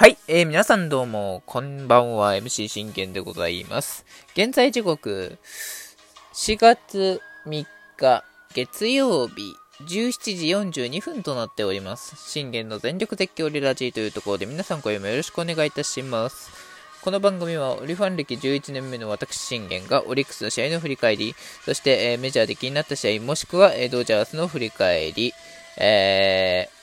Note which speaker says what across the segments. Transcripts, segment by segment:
Speaker 1: はい、えー、皆さんどうも、こんばんは、MC 信玄でございます。現在時刻、4月3日、月曜日、17時42分となっております。信玄の全力絶叫リラジーというところで皆さん声もよろしくお願いいたします。この番組はオリファン歴11年目の私信玄がオリックスの試合の振り返り、そして、えー、メジャーで気になった試合、もしくは、えー、ドジャースの振り返り、えー、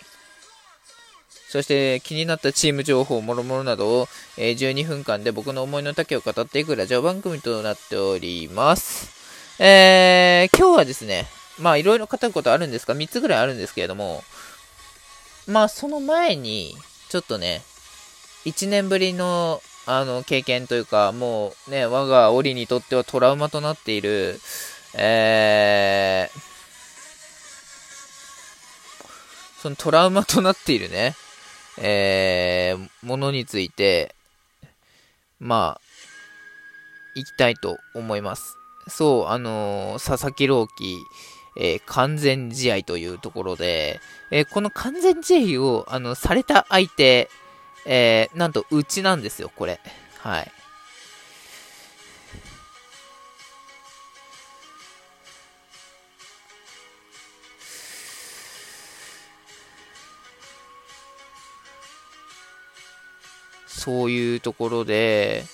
Speaker 1: そして気になったチーム情報、もろもろなどを、えー、12分間で僕の思いの丈を語っていくラジオ番組となっております。えー、今日はですね、まあいろいろ語ることあるんですが、3つぐらいあるんですけれども、まあその前に、ちょっとね、1年ぶりのあの経験というか、もうね、我が檻にとってはトラウマとなっている、えー、そのトラウマとなっているね、えー、ものについて、まあ、いきたいと思います。そう、あのー、佐々木朗希、えー、完全試合というところで、えー、この完全試合を、あの、された相手、えーなんと、うちなんですよ、これ。はい。そういうところで、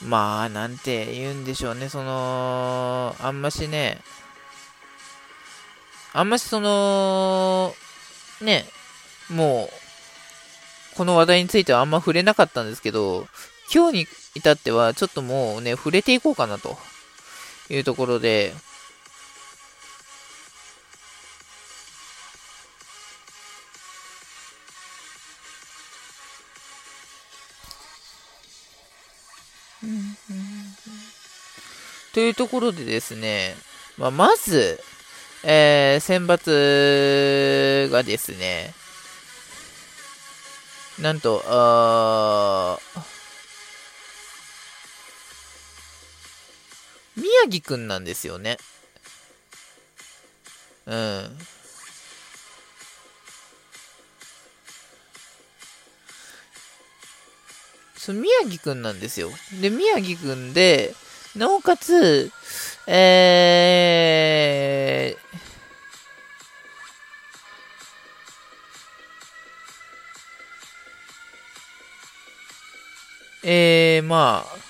Speaker 1: まあ、なんて言うんでしょうね、その、あんましね、あんましその、ね、もう、この話題についてはあんま触れなかったんですけど、今日に至ってはちょっともうね、触れていこうかなというところで、というところでですね、まあ、まず、えー、選抜がですね、なんと、あ宮城くんなんですよね。うん。そう、宮城くんなんですよ。で、宮城くんで、なおかつ、えー、えー、まあ、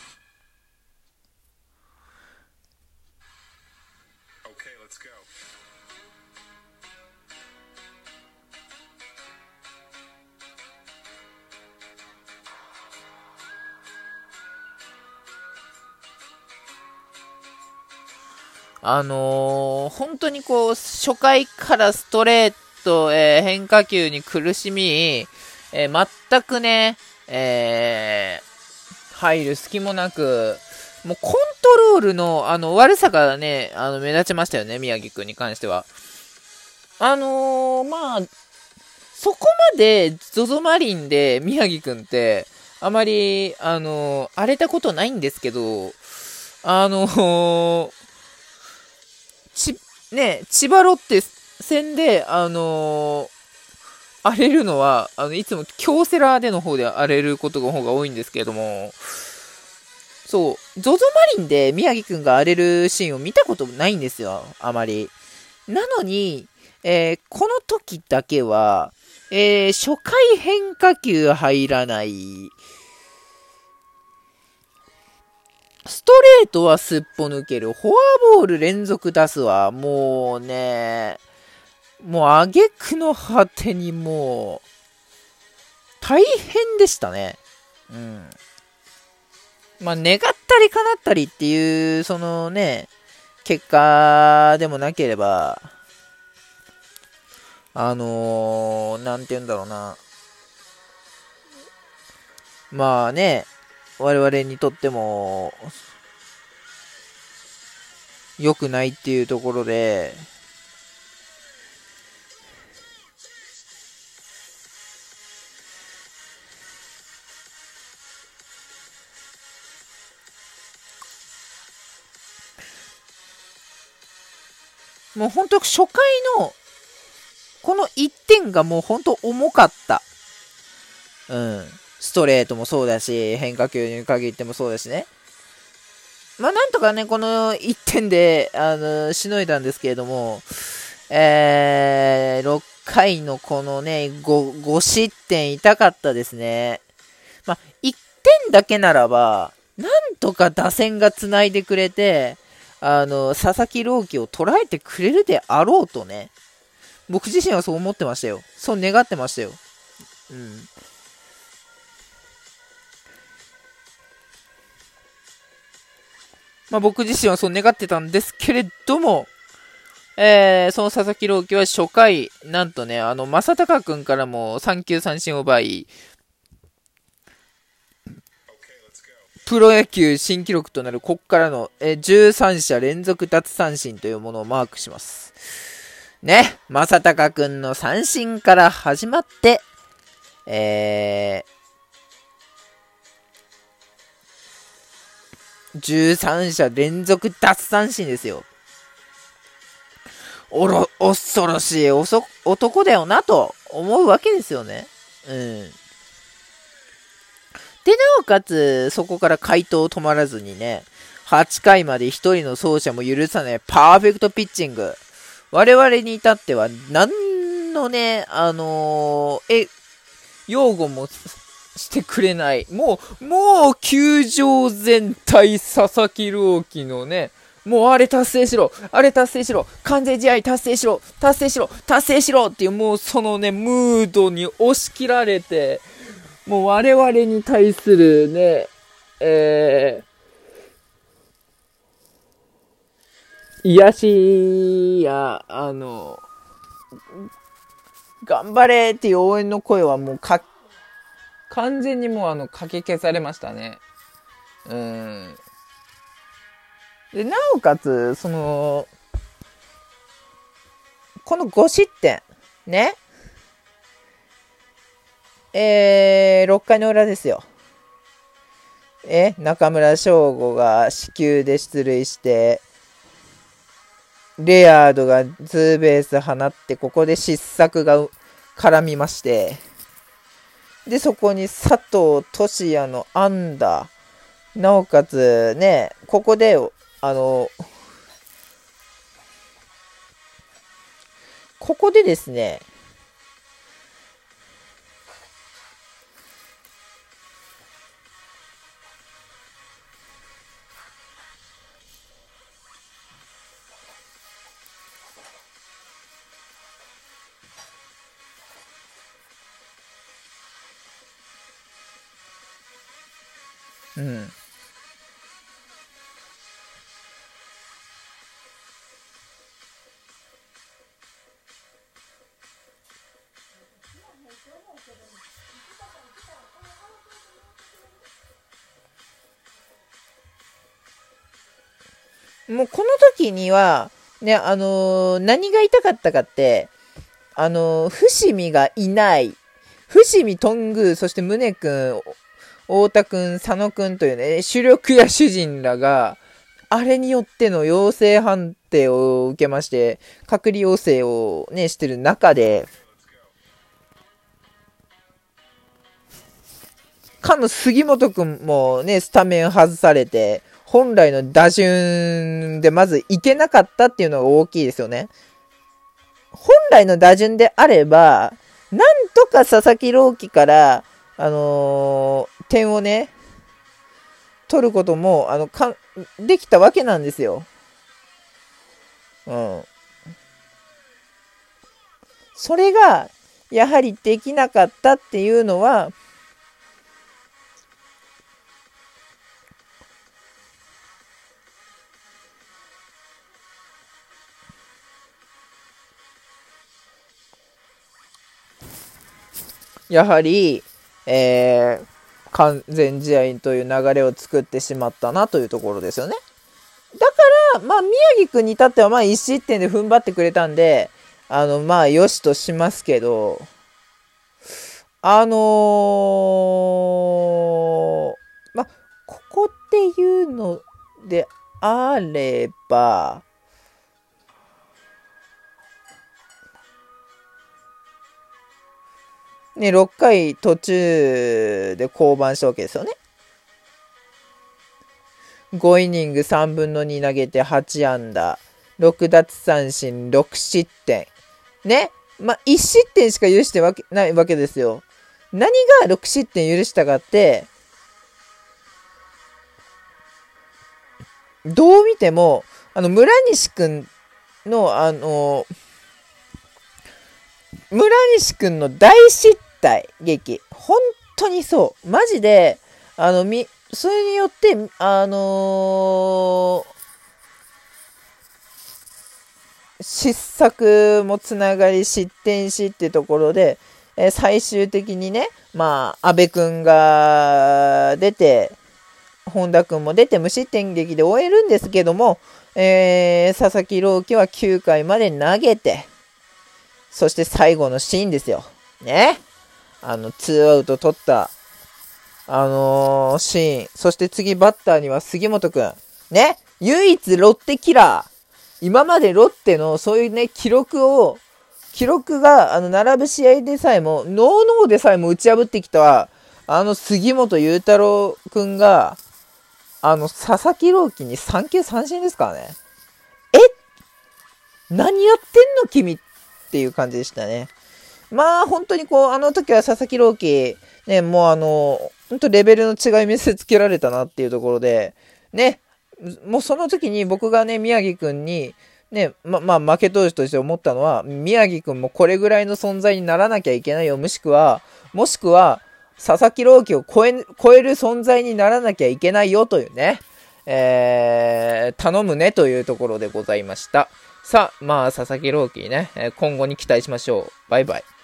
Speaker 1: あのー、本当にこう、初回からストレート、えー、変化球に苦しみ、えー、全くね、え入る隙もなく、もうコントロールの、あの、悪さがね、あの、目立ちましたよね、宮城くんに関しては。あのまあ、そこまで ZOZO マリンで宮城くんって、あまり、あの荒れたことないんですけど、あのー、ち、ね、千葉ロッテ戦で、あのー、荒れるのは、あの、いつも京セラでの方で荒れることの方が多いんですけれども、そう、ZOZO マリンで宮城くんが荒れるシーンを見たこともないんですよ、あまり。なのに、えー、この時だけは、えー、初回変化球入らない、ストレートはすっぽ抜ける。フォアボール連続出すわ。もうね、もう挙句の果てにもう、大変でしたね。うん。まあ、願ったり叶ったりっていう、そのね、結果でもなければ、あのー、なんて言うんだろうな。まあね、我々にとっても、良くないっていうところで、もう本当初回のこの1点がもう本当重かった。うん。ストレートもそうだし、変化球に限ってもそうだしね。まあ、なんとかね、この1点で、あの、しのいだんですけれども、えー、6回のこのね、5, 5失点痛かったですね。まあ、1点だけならば、なんとか打線が繋いでくれて、あの、佐々木朗希を捉えてくれるであろうとね、僕自身はそう思ってましたよ。そう願ってましたよ。うん。まあ、僕自身はそう願ってたんですけれども、えー、その佐々木朗希は初回、なんとね、あの、正隆君からも3球三振を奪い、プロ野球新記録となるこっからの、え13者連続奪三振というものをマークします。ね、正隆くんの三振から始まって、えー、13者連続奪三振ですよ。おろ、恐ろしい男だよなと思うわけですよね。うん。で、なおかつ、そこから回答止まらずにね、8回まで1人の走者も許さないパーフェクトピッチング。我々に至っては、何のね、あのー、え、擁護もしてくれない。もう、もう、球場全体、佐々木朗希のね、もうあれ達成しろ。あれ達成しろ。完全試合達成しろ。達成しろ。達成しろ。っていうもうそのね、ムードに押し切られて、もう我々に対するね、えー、癒しや、あの、頑張れっていう応援の声はもうかっ、完全にもうあの、かき消されましたね。うん。で、なおかつ、その、この5失点、ね。えー、6回の裏ですよ。え、中村翔吾が死球で出塁して、レアードがツーベース放って、ここで失策が絡みまして、で、そこに佐藤俊也のアンダー、なおかつね、ここで、あの、ここでですね、うん。もうこの時には、ね、あのー、何が痛かったかって、あのー、伏見がいない。伏見頓宮、そして宗君、太田くん、佐野くんというね、主力や主人らが、あれによっての陽性判定を受けまして、隔離要請をね、してる中で、かの杉本くんもね、スタメン外されて、本来の打順でまずいけなかったっていうのが大きいですよね。本来の打順であれば、なんとか佐々木朗希から、あのー、点をね、取ることも、あの、かできたわけなんですよ。うん。それが、やはりできなかったっていうのは、やはり、えー、完全試合という流れを作ってしまったなというところですよね。だから、まあ、宮城君に至っては、まあ、1失点で踏ん張ってくれたんで、あの、まあ、よしとしますけど、あのー、まあ、ここっていうのであれば、ね、6回途中で降板したわけですよね。5イニング3分の2投げて8安打、6奪三振、6失点。ね。まあ、1失点しか許してわけないわけですよ。何が6失点許したかって、どう見ても、あの、村西くんの、あの、村西くんの大失態劇。本当にそう。マジで、あの、み、それによって、あのー、失策もつながり失点しってところで、えー、最終的にね、まあ、安倍くんが出て、本田くんも出て無失点劇で終えるんですけども、えー、佐々木朗希は9回まで投げて、そして最後のシーンですよ。ね。あの、ツーアウト取った、あのー、シーン。そして次バッターには杉本くん。ね？唯一ロッテキラー。今までロッテのそういうね、記録を、記録が、あの、並ぶ試合でさえも、ノーノーでさえも打ち破ってきた、あの、杉本裕太郎くんが、あの、佐々木朗希に3球三振ですからね。え？何やってんの？君っていう感じでしたね。まあ、本当にこう、あの時は佐々木朗希、ね、もうあの、本当レベルの違い見せつけられたなっていうところで、ね、もうその時に僕がね、宮城くんに、ね、ま、まあ、負け投手として思ったのは、宮城くんもこれぐらいの存在にならなきゃいけないよ。もしくは、もしくは、佐々木朗希を超え、超える存在にならなきゃいけないよというね、えー、頼むねというところでございました。さあ、まあ、佐々木朗希ね、今後に期待しましょう。バイバイ。